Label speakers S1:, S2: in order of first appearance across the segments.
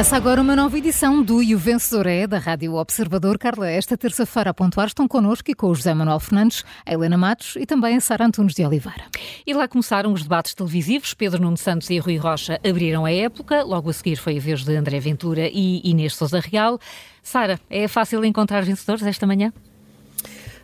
S1: Começa agora uma nova edição do E o Vencedor é da Rádio Observador. Carla, esta terça-feira a pontuar estão connosco e com o José Manuel Fernandes, a Helena Matos e também a Sara Antunes de Oliveira.
S2: E lá começaram os debates televisivos. Pedro Nuno Santos e Rui Rocha abriram a época. Logo a seguir foi a vez de André Ventura e Inês Souza Real. Sara, é fácil encontrar vencedores esta manhã?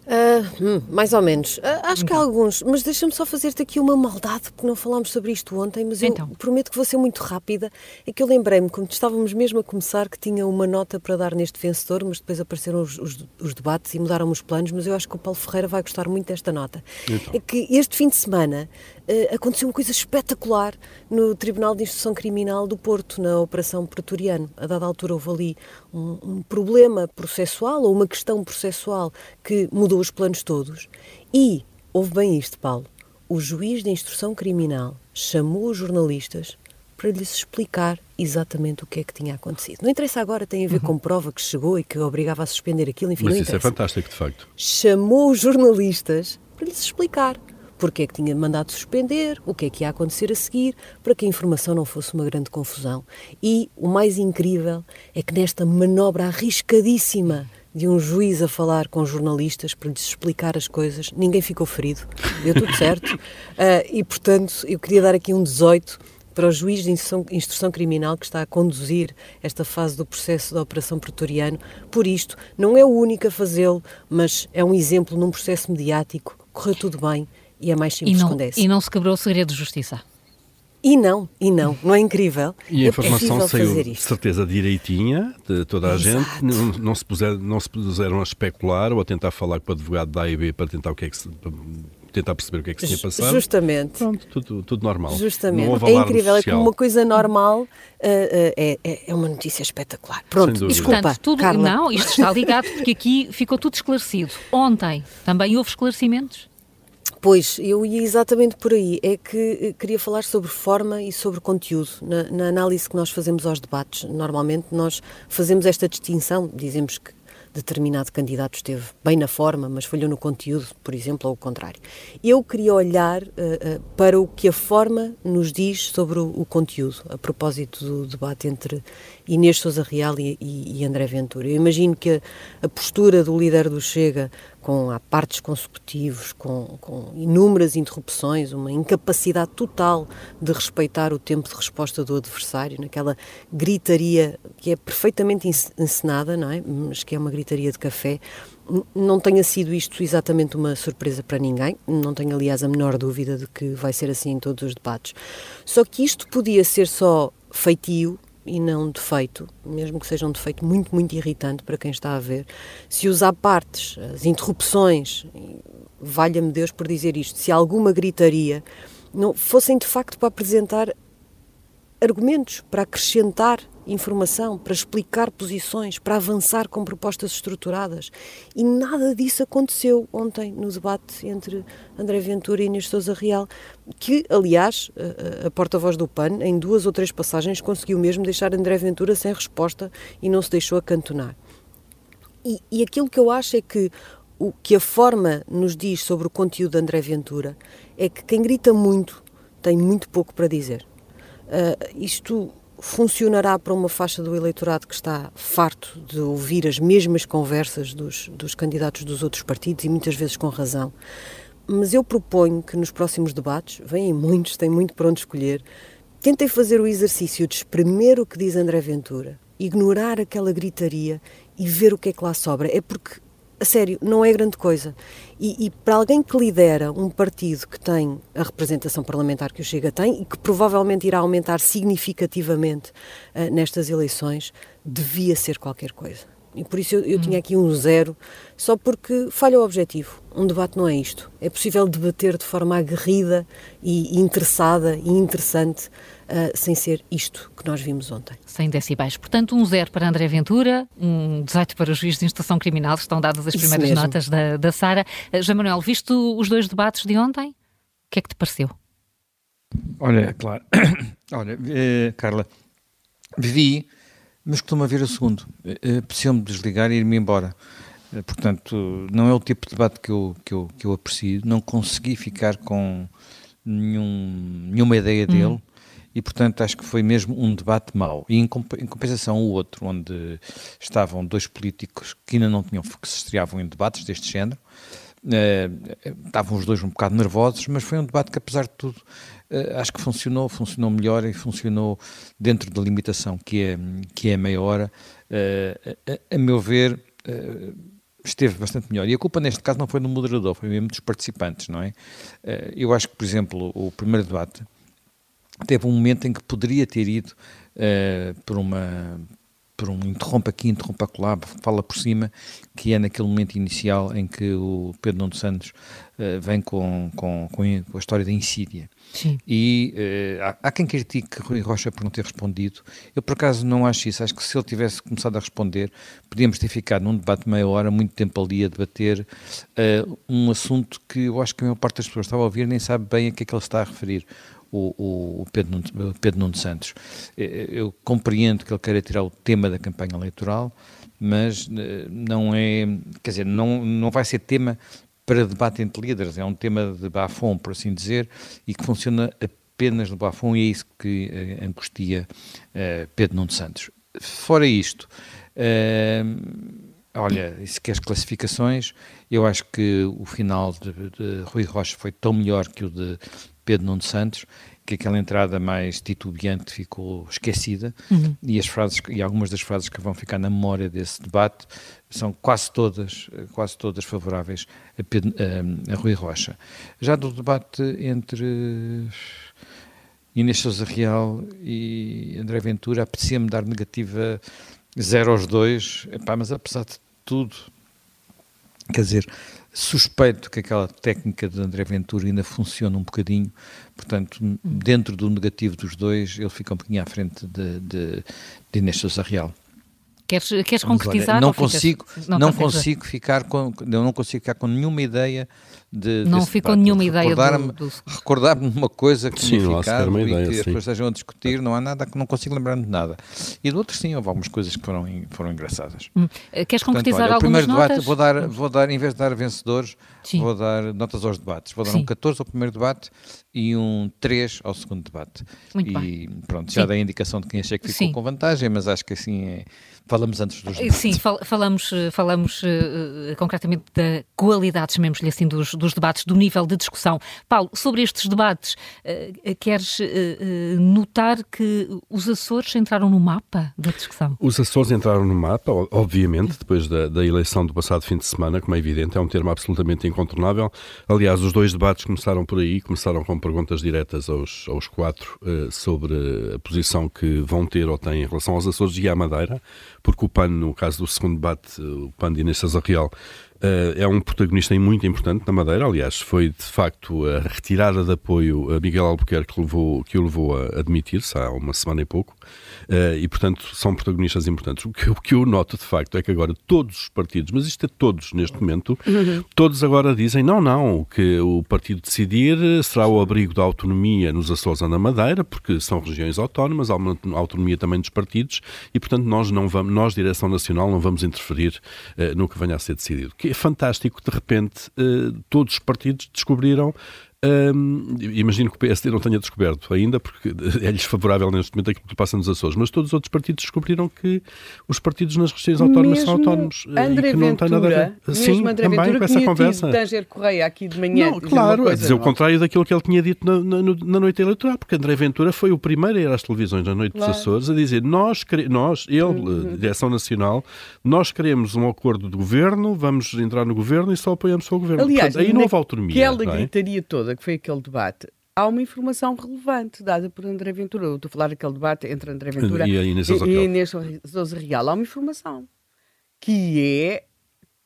S3: Uh, mais ou menos. Uh, acho então. que há alguns, mas deixa-me só fazer-te aqui uma maldade, porque não falámos sobre isto ontem, mas eu então. prometo que vou ser muito rápida. É que eu lembrei-me, quando estávamos mesmo a começar, que tinha uma nota para dar neste vencedor, mas depois apareceram os, os, os debates e mudaram os planos, mas eu acho que o Paulo Ferreira vai gostar muito desta nota. Então. É que este fim de semana uh, aconteceu uma coisa espetacular no Tribunal de Instrução Criminal do Porto, na Operação Pretoriano. A dada altura houve ali um, um problema processual ou uma questão processual que mudou os planos todos. E, houve bem isto, Paulo, o juiz de instrução criminal chamou os jornalistas para lhes explicar exatamente o que é que tinha acontecido. Não interessa agora, tem a ver uhum. com prova que chegou e que obrigava a suspender aquilo, enfim,
S4: Mas isso é fantástico, de facto.
S3: Chamou os jornalistas para lhes explicar porque é que tinha mandado suspender, o que é que ia acontecer a seguir, para que a informação não fosse uma grande confusão. E o mais incrível é que nesta manobra arriscadíssima de um juiz a falar com jornalistas para lhes explicar as coisas, ninguém ficou ferido, deu tudo certo. Uh, e, portanto, eu queria dar aqui um 18 para o juiz de instrução, instrução, criminal que está a conduzir esta fase do processo da Operação Pretoriano. Por isto, não é o único a fazê-lo, mas é um exemplo num processo mediático. Correu tudo bem e é mais simples
S2: e não,
S3: quando é assim.
S2: E não se quebrou o segredo de justiça.
S3: E não, e não, não é incrível?
S4: E
S3: a
S4: é informação saiu de certeza direitinha de toda a Exato. gente, não, não, se puser, não se puseram a especular ou a tentar falar com o advogado da AIB para tentar o que é que se, tentar perceber o que é que se tinha passado.
S3: Justamente.
S4: Pronto, tudo, tudo normal.
S3: Justamente. é incrível, social. é como uma coisa normal, uh, uh, é, é uma notícia espetacular. Pronto, desculpa,
S2: Portanto, tudo,
S3: Carla.
S2: Não, isto está ligado porque aqui ficou tudo esclarecido. Ontem também houve esclarecimentos?
S3: Pois, eu ia exatamente por aí. É que eh, queria falar sobre forma e sobre conteúdo. Na, na, análise que nós fazemos aos debates, normalmente nós fazemos esta distinção, dizemos que determinado candidato esteve bem na forma, mas falhou no conteúdo, por exemplo, ou o contrário. Eu queria olhar uh, uh, para o que a forma nos diz sobre o, o, conteúdo, a propósito do debate entre Inês Souza Real e, e, e André Ventura. Eu imagino que a, a postura do líder do Chega com apartes consecutivos, com, com, inúmeras interrupções, uma incapacidade total de respeitar o tempo de resposta do adversário, naquela gritaria que é perfeitamente encenada, não é? Mas que é uma gritaria de café. Não tenha sido isto exatamente uma surpresa para ninguém, não tenho, aliás, a menor dúvida de que vai ser assim em todos os debates. Só que isto podia ser só feitio, e não defeito, mesmo que seja um defeito muito, muito irritante para quem está a ver, se os apartes, as interrupções, valha-me Deus por dizer isto, se alguma gritaria não fossem de facto para apresentar argumentos, para acrescentar informação, para explicar posições, para avançar com propostas estruturadas. E nada disso aconteceu ontem no debate entre André Ventura e Inês Souza Real, que, aliás, a, a porta-voz do PAN, em duas ou três passagens, conseguiu mesmo deixar André Ventura sem resposta e não se deixou acantonar. E, e aquilo que eu acho é que o que a forma nos diz sobre o conteúdo de André Ventura é que quem grita muito tem muito pouco para dizer. Uh, isto funcionará para uma faixa do eleitorado que está farto de ouvir as mesmas conversas dos, dos candidatos dos outros partidos e muitas vezes com razão. Mas eu proponho que nos próximos debates, vêm muitos, têm muito para onde escolher, tentem fazer o exercício de espremer o que diz André Ventura, ignorar aquela gritaria e ver o que é que lá sobra. É porque a sério, não é grande coisa. E, e, para alguém que lidera um partido que tem a representação parlamentar que o Chega tem e que provavelmente irá aumentar significativamente uh, nestas eleições, devia ser qualquer coisa. E por isso eu, eu hum. tinha aqui um zero, só porque falha o objetivo. Um debate não é isto. É possível debater de forma aguerrida e interessada e interessante uh, sem ser isto que nós vimos ontem.
S2: 100 decibéis. Portanto, um zero para André Ventura, um 18 para o juiz de instrução criminal, estão dadas as Isso primeiras mesmo. notas da, da Sara. Uh, João Manuel, visto os dois debates de ontem, o que é que te pareceu?
S5: Olha, claro. Olha, eh, Carla, vi, mas costuma ver o segundo. Eh, Preciso-me desligar e ir-me embora. Eh, portanto, não é o tipo de debate que eu, que eu, que eu aprecio. Não consegui ficar com nenhum, nenhuma ideia hum. E, portanto, acho que foi mesmo um debate mau. E, em, compensação, o outro, onde estavam dois políticos que ainda não tinham, que se estreavam em debates deste género, Uh, estavam os dois um bocado nervosos, mas foi um debate que, apesar de tudo, uh, acho que funcionou, funcionou melhor e funcionou dentro da limitação que é, que é meia hora. Uh, a, a, meu ver, esteve bastante melhor. E a culpa neste caso não foi do moderador, foi mesmo dos participantes, não é? eu acho que, por exemplo, o primeiro debate teve um momento em que poderia ter ido por uma por um interrompa aqui, interrompa acolá, fala por cima, que é naquele momento inicial em que o Pedro Nuno Santos uh, vem com, com, com, a história da insídia. Sim. E uh, há, há, quem critique Rui Rocha por não ter respondido. Eu, por acaso, não acho isso. Acho que se ele tivesse começado a responder, podíamos ter ficado num debate de meia hora, muito tempo ali a debater uh, um assunto que eu acho que a maior parte das pessoas estava a ouvir nem sabe bem a que é que ele está a referir o, o Pedro, Nuno, Pedro Nuno Santos. Eu compreendo que ele queira tirar o tema da campanha eleitoral, mas eh, não é, quer dizer, não, não vai ser tema para debate entre líderes, é um tema de bafom, por assim dizer, e que funciona apenas no bafom e é isso que angustia Pedro Nuno Santos. Fora isto, uh, olha, se queres classificações, eu acho que o final de, de Rui Rocha foi tão melhor que o de Pedro Nuno Santos, que aquela entrada mais titubeante ficou esquecida uhum. e as frases e algumas das frases que vão ficar na memória desse debate são quase todas quase todas favoráveis a, Pedro, a, a Rui Rocha. Já do debate entre Inês Sousa Real e André Ventura, apetecia-me dar negativa zero aos dois, Epá, mas apesar de tudo, quer dizer, Suspeito que aquela técnica de André Ventura ainda funciona um bocadinho, portanto, dentro do negativo dos dois, ele fica um bocadinho à frente de, de, de Inês Sousa Real.
S2: Queres, queres concretizar?
S5: não consigo, não, não consigo ficar com, não consigo ficar com nenhuma ideia de,
S2: não ficou debate. nenhuma ideia
S5: recordar-me do... recordar-me de uma coisa que sim, tinha ficado e ideia, que sim. as pessoas estejam a discutir, não há nada que não consigo lembrar de nada. E do outro sim, houve algumas coisas que foram, foram engraçadas. Hum.
S2: Eh, queres Portanto, concretizar olha, algumas
S5: o primeiro debate vou dar, vou dar, em vez de dar vencedores, sim. vou dar notas aos debates. Vou dar sim. um 14 ao primeiro debate e um 3 ao segundo debate. Muito e bem. pronto, já dei a indicação de quem achei que ficou com vantagem, mas acho que assim é Falamos antes dos debates.
S2: Sim, fal falamos, eh, falamos uh, concretamente da qualidade, chamemos-lhe assim, dos, dos, debates, do nível de discussão. Paulo, sobre estes debates, uh, queres uh, notar que os Açores entraram no mapa da discussão?
S4: Os Açores entraram no mapa, obviamente, depois da, da eleição do passado fim de semana, como é evidente, é um termo absolutamente incontornável. Aliás, os dois debates começaram por aí, começaram com perguntas diretas aos, aos quatro sobre a posição que vão ter ou têm em relação aos Açores e à Madeira porque o PAN, no caso do segundo debate, o PAN de Inês Real, Uh, é um protagonista muito importante na Madeira. Aliás, foi de facto a retirada de apoio a Miguel Albuquerque que, levou, que o levou a admitir-se há uma semana e pouco. Uh, e, portanto, são protagonistas importantes. O que, o que eu noto de facto é que agora todos os partidos, mas isto é todos neste momento, uhum. todos agora dizem: não, não, que o partido decidir será o abrigo da autonomia nos Açores ou na Madeira, porque são regiões autónomas, há uma autonomia também dos partidos e, portanto, nós, não vamos, nós Direção Nacional, não vamos interferir uh, no que venha a ser decidido é fantástico, de repente, uh, todos os partidos descobriram um, imagino que o PSD não tenha descoberto ainda, porque é-lhes favorável neste momento aquilo que passa nos Açores, mas todos os outros partidos descobriram que os partidos nas regiões autónomas são autónomos
S6: André
S4: e que
S6: não tem nada a ver. Sim, André também Ventura com essa conversa. Tanger Correia aqui de manhã.
S4: Não, claro, a dizer o contrário daquilo que ele tinha dito na, na, na, noite eleitoral, porque André Ventura foi o primeiro a ir às televisões na noite claro. dos Açores a dizer nós, nós ele, uhum. Direção Nacional, nós queremos um acordo de governo, vamos entrar no governo e só apoiamos o governo.
S6: Aliás,
S4: Portanto, aí não houve autonomia.
S6: Aquela é? gritaria toda que foi aquele debate, há uma informação relevante dada por André Ventura. Eu estou a falar daquele debate entre André Ventura e, Inês e, e Inês Sousa Real. Há uma informação que é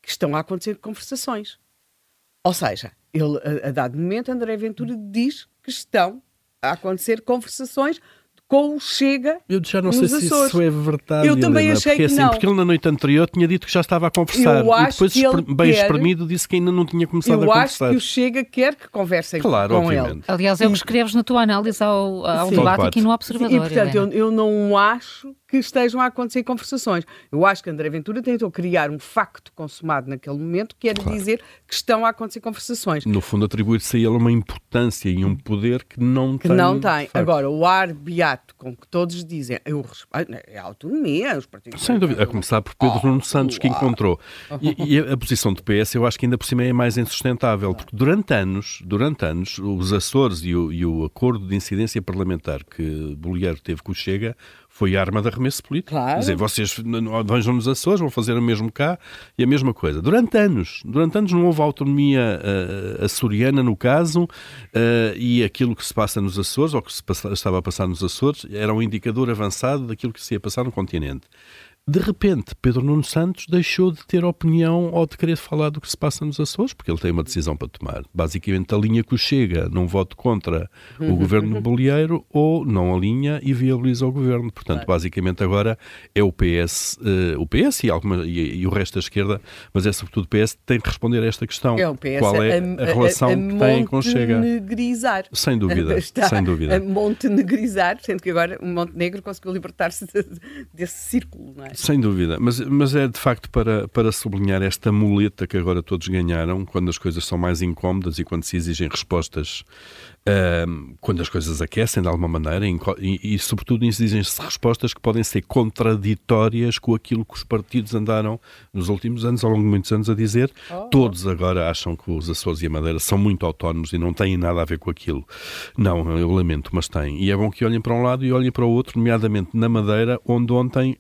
S6: que estão a acontecer conversações. Ou seja, ele, a, a dado momento, André Ventura diz que estão a acontecer conversações com o Chega.
S4: Eu já não sei se
S6: Açores.
S4: isso é verdade.
S6: Eu também
S4: Helena,
S6: achei
S4: porque,
S6: que
S4: assim,
S6: não.
S4: Porque ele na noite anterior tinha dito que já estava a conversar.
S6: Eu
S4: e depois, bem
S6: quer...
S4: espremido, disse que ainda não tinha começado
S6: eu
S4: a conversar.
S6: Eu acho que o Chega quer que conversem
S4: claro,
S6: com
S4: obviamente.
S6: ele.
S2: Aliás, é o que escreves na tua análise ao, ao debate aqui no Observador.
S6: E, portanto, eu, eu, não acho que estejam a acontecer conversações. Eu acho que André Ventura tentou criar um facto consumado naquele momento, que era claro. dizer que estão a acontecer conversações.
S4: No fundo, atribuir-se a ele uma importância e um poder que não
S6: que
S4: tem.
S6: não tem. Agora, o ar beato com que todos dizem eu respeito, é a autonomia, os partidos.
S4: Sem dúvida, a começar por Pedro oh, Nuno Santos, que encontrou. E, e, a posição do PS, eu acho que ainda por cima é mais insustentável, porque durante anos, durante anos, os Açores e o, e o acordo de incidência parlamentar que Bolieiro teve com o Chega foi arma de arremesso político. Claro. Quer dizer, vocês vejam nos Açores, vão fazer o mesmo cá e a mesma coisa. Durante anos, durante anos não houve autonomia uh, açoriana no caso uh, e aquilo que se passa nos Açores, ou que se passa, estava a passar nos Açores, era um indicador avançado daquilo que se ia passar no continente. De repente, Pedro Nuno Santos deixou de ter opinião ou de querer falar do que se passa nos Açores, porque ele tem uma decisão para tomar. Basicamente, a linha que o chega, não voto contra o governo bolieiro ou não alinha e viabiliza o governo. Portanto, basicamente agora é o PS, uh, o PS e, alguma, e, e, o resto da esquerda, mas é sobretudo o PS que tem de responder a esta questão.
S6: É o PS
S4: Qual é a, a relação a, a que tem com o Chega?
S6: Montenegrizar.
S4: Sem dúvida, Está sem dúvida.
S6: A montenegrizar, sendo que agora o Montenegro conseguiu libertar-se de, desse círculo, não é?
S4: Sem dúvida, mas, mas é de facto para, para sublinhar esta muleta que agora todos ganharam, quando as coisas são mais incómodas e quando se exigem respostas quando as coisas aquecem de alguma maneira e, e, e sobretudo, exigem-se respostas que podem ser contraditórias com aquilo que os partidos andaram nos últimos anos, ao longo de muitos anos, a dizer. Oh. Todos agora acham que os Açores e a Madeira são muito autónomos e não têm nada a ver com aquilo. Não, eu lamento, mas têm. E é bom que olhem para um lado e olhem para o outro, nomeadamente na Madeira, onde ontem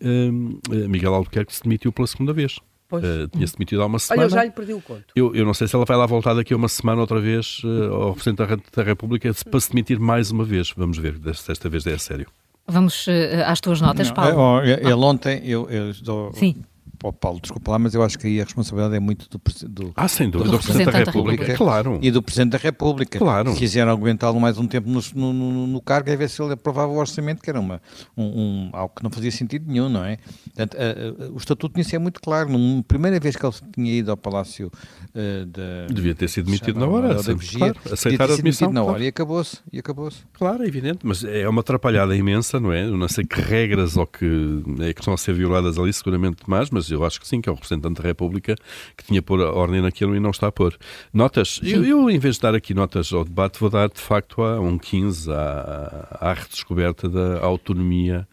S4: Miguel Albuquerque se demitiu pela segunda vez. Uh, Tinha-se demitido há uma semana.
S6: Olha, eu já lhe perdi o conto.
S4: Eu, eu não sei se ela vai lá voltar daqui a uma semana outra vez uh, ao Presidente da República para se demitir mais uma vez. Vamos ver se desta vez é sério.
S2: Vamos uh, às tuas notas, não,
S5: Paulo. É, ele ontem, eu, eu dou, Sim. Oh, Paulo, desculpa lá, mas eu acho que aí a responsabilidade é muito do, do,
S4: ah, sem dúvida, do, do Presidente da República, República,
S5: claro. e do Presidente da República.
S4: Claro.
S5: Se quiseram aguentá-lo mais um tempo no, no, no, cargo, é ver se ele aprovava o orçamento, que era uma, um, um, algo que não fazia sentido nenhum, não é? Portanto, a, a, o Estatuto tinha sido muito claro. Na primeira vez que ele tinha ido ao Palácio uh, da...
S4: Devia ter sido demitido na hora, da vigia, claro, aceitar a admissão.
S5: na hora e acabou-se, e acabou-se.
S4: Claro, é evidente, mas é uma atrapalhada imensa, não é? Eu não sei que regras ou que, é que estão a ser violadas ali, seguramente mais, mas eu acho que sim, que é o representante da República que tinha pôr a ordem naquilo e não está a pôr. Notas, eu, eu, em vez de dar aqui notas ao debate, vou dar de facto a um 15 à, à redescoberta da autonomia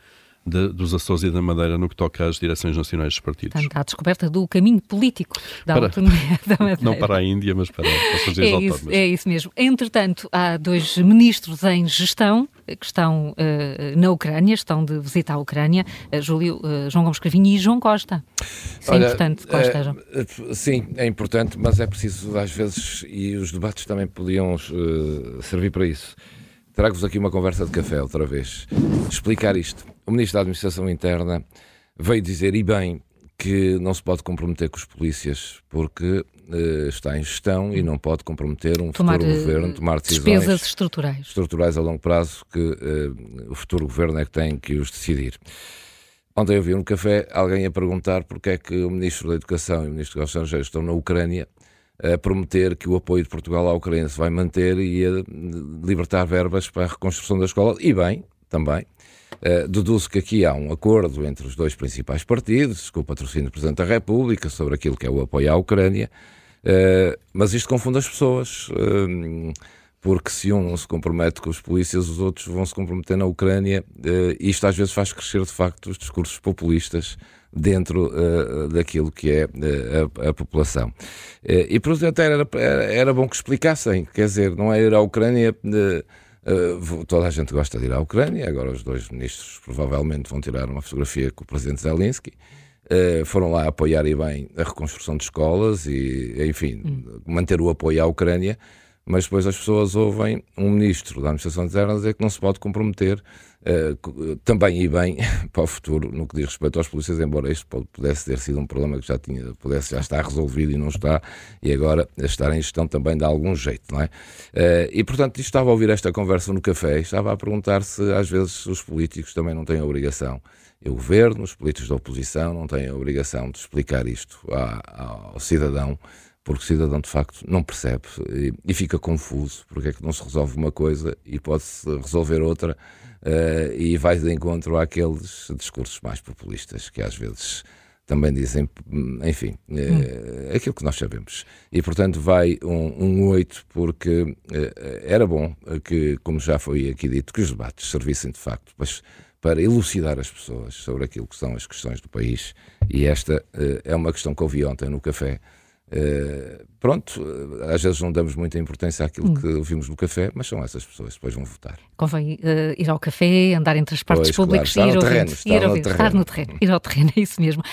S4: de, dos Açores e da Madeira no que toca às direções nacionais dos partidos.
S2: Portanto, à descoberta do caminho político da para, autonomia da Madeira.
S4: Não para a Índia, mas para, para as regiões
S2: é autónomas. Isso, é isso mesmo. Entretanto, há dois ministros em gestão que estão uh, na Ucrânia, estão de visita à Ucrânia, uh, Júlio, uh, João Gomes Cravinho e João Costa. Isso Olha, é importante, Costa.
S7: É, sim, é importante, mas é preciso às vezes, e os debates também podiam servir para isso. Trago-vos aqui uma conversa de café outra vez. Explicar isto. O Ministro da Administração Interna veio dizer, e bem, que não se pode comprometer com os polícias porque uh, está em gestão e não pode comprometer um tomar, futuro governo, tomar decisões
S2: despesas estruturais.
S7: estruturais a longo prazo que uh, o futuro governo é que tem que os decidir. Ontem eu vi no café alguém a perguntar porque é que o Ministro da Educação e o Ministro dos Estrangeiros estão na Ucrânia a prometer que o apoio de Portugal à Ucrânia se vai manter e a libertar verbas para a reconstrução da escola. E bem, também. Uh, deduzo que aqui há um acordo entre os dois principais partidos, com o patrocínio do Presidente da República, sobre aquilo que é o apoio à Ucrânia, uh, mas isto confunde as pessoas, uh, porque se um se compromete com os polícias, os outros vão se comprometer na Ucrânia, e isto às vezes faz crescer de facto os discursos populistas dentro daquilo que é a, a, população. E, portanto, era, era bom que explicassem, quer dizer, não é ir à Ucrânia. Toda a gente gosta de ir à Ucrânia, agora os dois ministros provavelmente vão tirar uma fotografia com o presidente Zelensky. foram lá apoiar e bem a reconstrução de escolas e, enfim, hum. manter o apoio à Ucrânia, mas depois as pessoas ouvem um ministro da administração externa dizer que não se pode comprometer uh, também e bem para o futuro no que diz respeito aos polícias, embora isto pudesse ter sido um problema que já tinha, pudesse já estar resolvido e não está, e agora estar em gestão também dá algum jeito, não é? Uh, e portanto, estava a ouvir esta conversa no café, estava a perguntar se às vezes os políticos também não têm a obrigação e o governo, os políticos da oposição não têm a obrigação de explicar isto ao cidadão porque o cidadão de facto não percebe e, e fica confuso porque é que não se resolve uma coisa e pode-se resolver outra uh, e vai de encontro àqueles discursos mais populistas que às vezes também dizem, enfim, é, aquilo que nós sabemos. E, portanto, vai um, um 8, porque é, era bom que, como já foi aqui dito, que os debates servissem de facto para elucidar as pessoas sobre aquilo que são as questões do país. E esta é uma questão que ouvi ontem no café Uh, pronto, eh, às vezes não damos muita importância àquilo hum. que ouvimos no café, mas são essas pessoas que depois vão votar.
S2: Convém uh, ir ao café, andar entre as partes pois, públicas
S7: claro,
S2: e ir,
S7: terreno,
S2: ir ouvir, estar no terreno, ir ao terreno, é isso mesmo.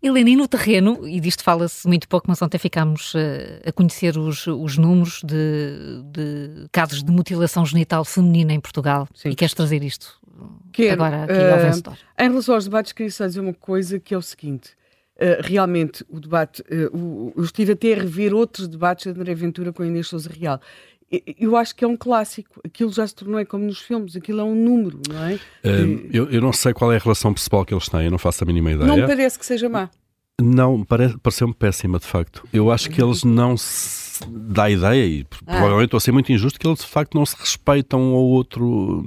S2: Helena, e no terreno, e disto fala-se muito pouco, mas ontem ficámos uh, a conhecer os, os números de, de, casos de mutilação genital feminina em Portugal. Sim. E queres trazer isto Quero, agora aqui ao vencedor?
S6: Em relação aos debates, queria só dizer uma coisa que é o seguinte Uh, realmente o debate, uh, o, eu estive até a rever outros debates de André Ventura com a Inês Souza Real. Eu acho que é um clássico. Aquilo já se tornou é como nos filmes, aquilo é um número, não é?
S4: Uh, eu, eu, não sei qual é a relação pessoal que eles têm, eu não faço a mínima ideia.
S6: Não parece que seja má.
S4: Não, pareceu-me péssima, de facto. Eu acho que eles não se dá a ideia, e ah. provavelmente estou a ser muito injusto, que eles de facto não se respeitam um ao outro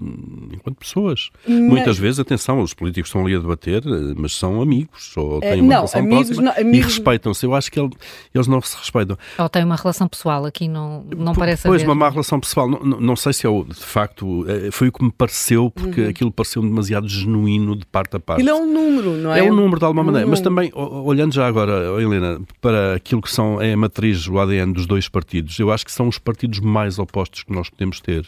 S4: enquanto pessoas. Mas... Muitas vezes, atenção, os políticos estão ali a debater, mas são amigos, ou têm uma não, relação amigos, próxima não, amigos... e respeitam-se. Eu acho que ele, eles não se respeitam.
S2: Ou têm uma relação pessoal, aqui não, não parece
S4: Pois,
S2: haver.
S4: uma má relação pessoal. Não, não, não sei se eu, de facto, eh, foi o que me pareceu, porque uhum. aquilo pareceu demasiado genuíno de parte a parte.
S6: Ele é um número, não é?
S4: É um número de alguma um maneira. Número. Mas também, olhando já agora, Helena, para aquilo que são, é a matriz, o ADN dos dois partidos, eu acho que são os partidos mais opostos que nós podemos ter.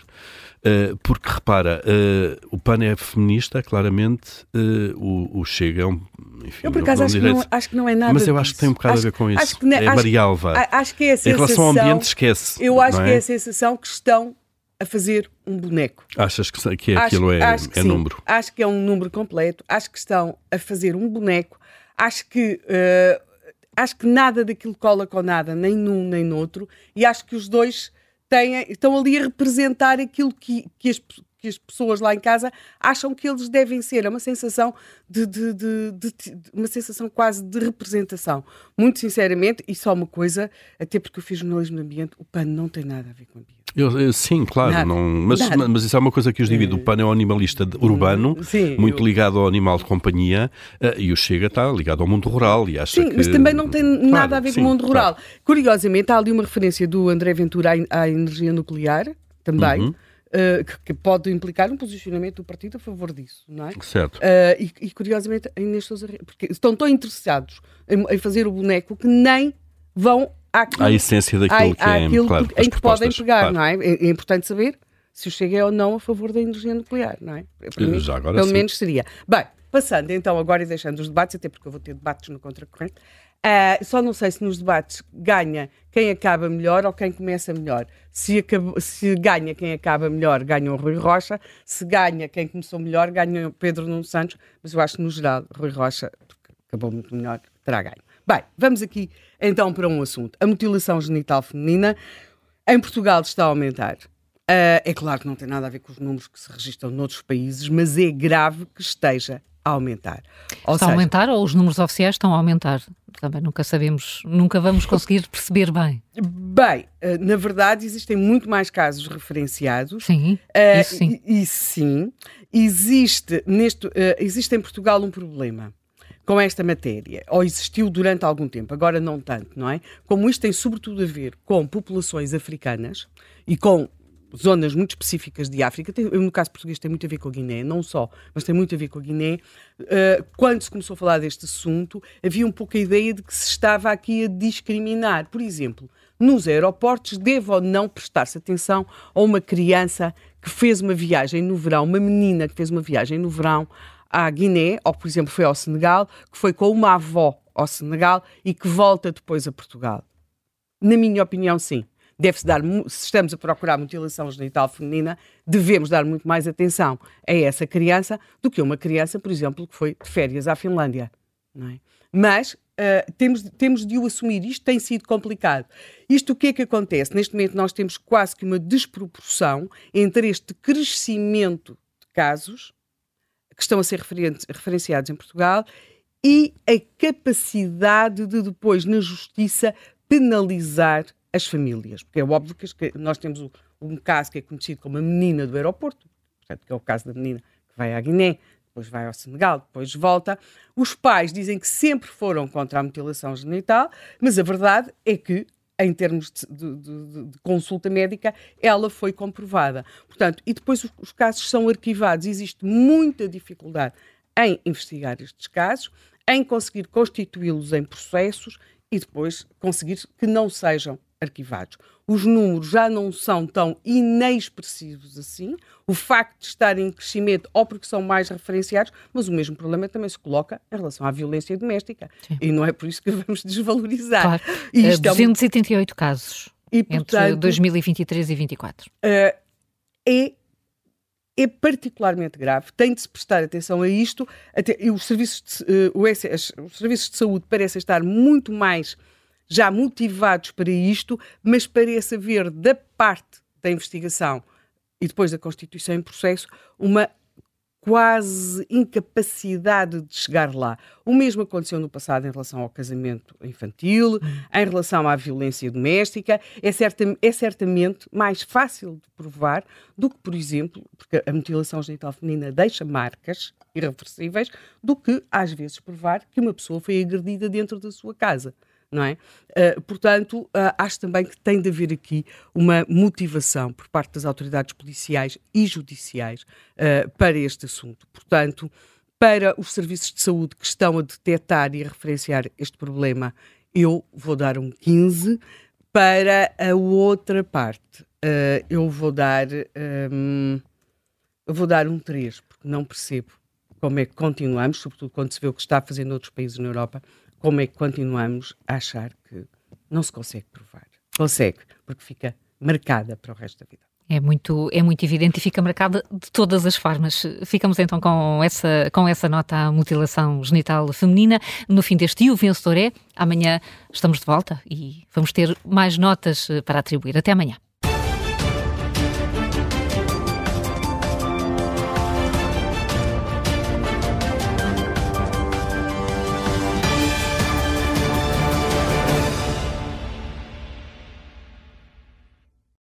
S4: Uh, porque repara, uh, o PAN é feminista, claramente, uh, o, o, Chega é um. Enfim,
S6: eu por acaso acho que, não, acho que, não, é nada.
S4: Mas eu acho que tem um bocado acho, a ver com isso. É Marialva.
S6: Acho que é a sensação.
S4: Em relação ao ambiente, esquece.
S6: Eu acho
S4: é?
S6: que é a sensação que estão a fazer um boneco.
S4: Achas que, que acho, aquilo é,
S6: acho
S4: que é número?
S6: Acho que é um número completo. Acho que estão a fazer um boneco. Acho que. Uh, acho que nada daquilo cola com nada, nem num nem no outro, e acho que os dois têm, estão ali a representar aquilo que, que, as, que as pessoas lá em casa acham que eles devem ser. É uma sensação de, de, de, de, uma sensação quase de representação. Muito sinceramente, e só uma coisa, até porque eu fiz jornalismo de ambiente, o PAN não tem nada a ver com o ambiente.
S4: Eu, eu, sim, claro, não, mas, mas isso é uma coisa que os divide. O PAN é um animalista urbano, sim, muito eu... ligado ao animal de companhia, uh, e o Chega está ligado ao mundo rural e acha
S6: sim,
S4: que...
S6: mas também não tem claro, nada a ver sim, com o mundo rural. Claro. Curiosamente, há ali uma referência do André Ventura à, à energia nuclear, também. Uhum. Uh, que, que, pode implicar um posicionamento do partido a favor disso, não é?
S4: Certo. Uh,
S6: e, e, curiosamente, a Inês Sousa, porque estão tão interessados em, em, fazer o boneco que nem vão
S4: àquilo, à essência daquilo que é, claro,
S6: em que podem pegar, claro. não é? é? é? importante saber se o Chega é ou não a favor da energia nuclear, não é?
S4: Mim, Já agora
S6: pelo
S4: sim.
S6: menos seria. Bem, passando então agora e deixando os debates, até porque eu vou ter debates no contracorrente, uh, só não sei se nos debates ganha quem acaba melhor ou quem começa melhor. Se, acaba, se ganha quem acaba melhor, ganha o Rui Rocha. Se ganha quem começou melhor, ganha o Pedro Nuno Santos. Mas eu acho que, no geral, Rui Rocha, acabou muito melhor, terá ganho. Bem, vamos aqui então para um assunto. A mutilação genital feminina em Portugal está a aumentar. Uh, é claro que não tem nada a ver com os números que se registram noutros países, mas é grave que esteja a aumentar.
S2: Ou está seja, a aumentar ou os números oficiais estão a aumentar? Também nunca sabemos, nunca vamos conseguir perceber bem.
S6: Bem, uh, na verdade existem muito mais casos referenciados.
S2: Sim, uh, isso sim.
S6: E, e sim, existe, neste, existe em Portugal um problema com esta matéria, ou existiu durante algum tempo, agora não tanto, não é? Como isto tem sobretudo a ver com populações africanas e com zonas muito específicas de África, tem, no caso português tem muito a ver com a Guiné, não só, mas tem muito a ver com a Guiné. Uh, quando se começou a falar deste assunto, havia um pouco a ideia de que se estava aqui a discriminar. Por exemplo, nos aeroportos, deve ou não prestar-se atenção a uma criança que fez uma viagem no verão, uma menina que fez uma viagem no verão à Guiné, ou por exemplo foi ao Senegal, que foi com uma avó ao Senegal e que volta depois a Portugal. Na minha opinião, sim. Deve-se dar, se estamos a procurar mutilação genital feminina, devemos dar muito mais atenção a essa criança do que a uma criança, por exemplo, que foi de férias à Finlândia. É? Mas uh, temos, temos de o assumir. Isto tem sido complicado. Isto o que é que acontece? Neste momento nós temos quase que uma desproporção entre este crescimento de casos que estão a ser referenciados em Portugal e a capacidade de depois, na justiça, penalizar as famílias, porque é óbvio que nós temos um caso que é conhecido como a menina do aeroporto, portanto, que é o caso da menina que vai à Guiné, depois vai ao Senegal, depois volta. Os pais dizem que sempre foram contra a mutilação genital, mas a verdade é que em termos de, de, de, de, consulta médica, ela foi comprovada. Portanto, e depois os, os casos são arquivados. Existe muita dificuldade em investigar estes casos, em conseguir constituí-los em processos e depois conseguir que não sejam arquivados. Os números já não são tão inexpressivos assim, o facto de estarem em crescimento ou porque são mais referenciados, mas o mesmo problema também se coloca em relação à violência doméstica. Sim. E não é por isso que vamos desvalorizar.
S2: Claro. E isto 288 é casos e, portanto, entre 2023 e 2024. Uh,
S6: eh, é é particularmente grave, tem de se prestar atenção a isto. Até, e os serviços, de, uh, SS, os serviços de saúde parecem estar muito mais já motivados para isto, mas parece haver da parte da investigação e depois da constituição em processo uma quase incapacidade de chegar lá. O mesmo aconteceu no passado em relação ao casamento infantil, em relação à violência doméstica. É, certa, é certamente mais fácil de provar do que, por exemplo, porque a mutilação genital feminina deixa marcas irreversíveis, do que, às vezes, provar que uma pessoa foi agredida dentro da sua casa não é? Uh, portanto, uh, acho também que tem de haver aqui uma motivação por parte das autoridades policiais e judiciais uh, para este assunto. Portanto, para os serviços de saúde que estão a detectar e a referenciar este problema, eu vou dar um 15. Para a outra parte, eu vou dar, um, vou dar um 3, porque não percebo como é que continuamos, sobretudo quando se vê o que está a fazer noutros países na Europa, como é que continuamos a achar que não se consegue provar? Consegue, porque fica marcada para o resto da vida.
S2: É muito, é muito evidente e fica marcada de todas as formas. Ficamos então com essa, com essa nota à mutilação genital feminina. No fim deste dia, o vencedor é. Amanhã estamos de volta e vamos ter mais notas para atribuir. Até amanhã.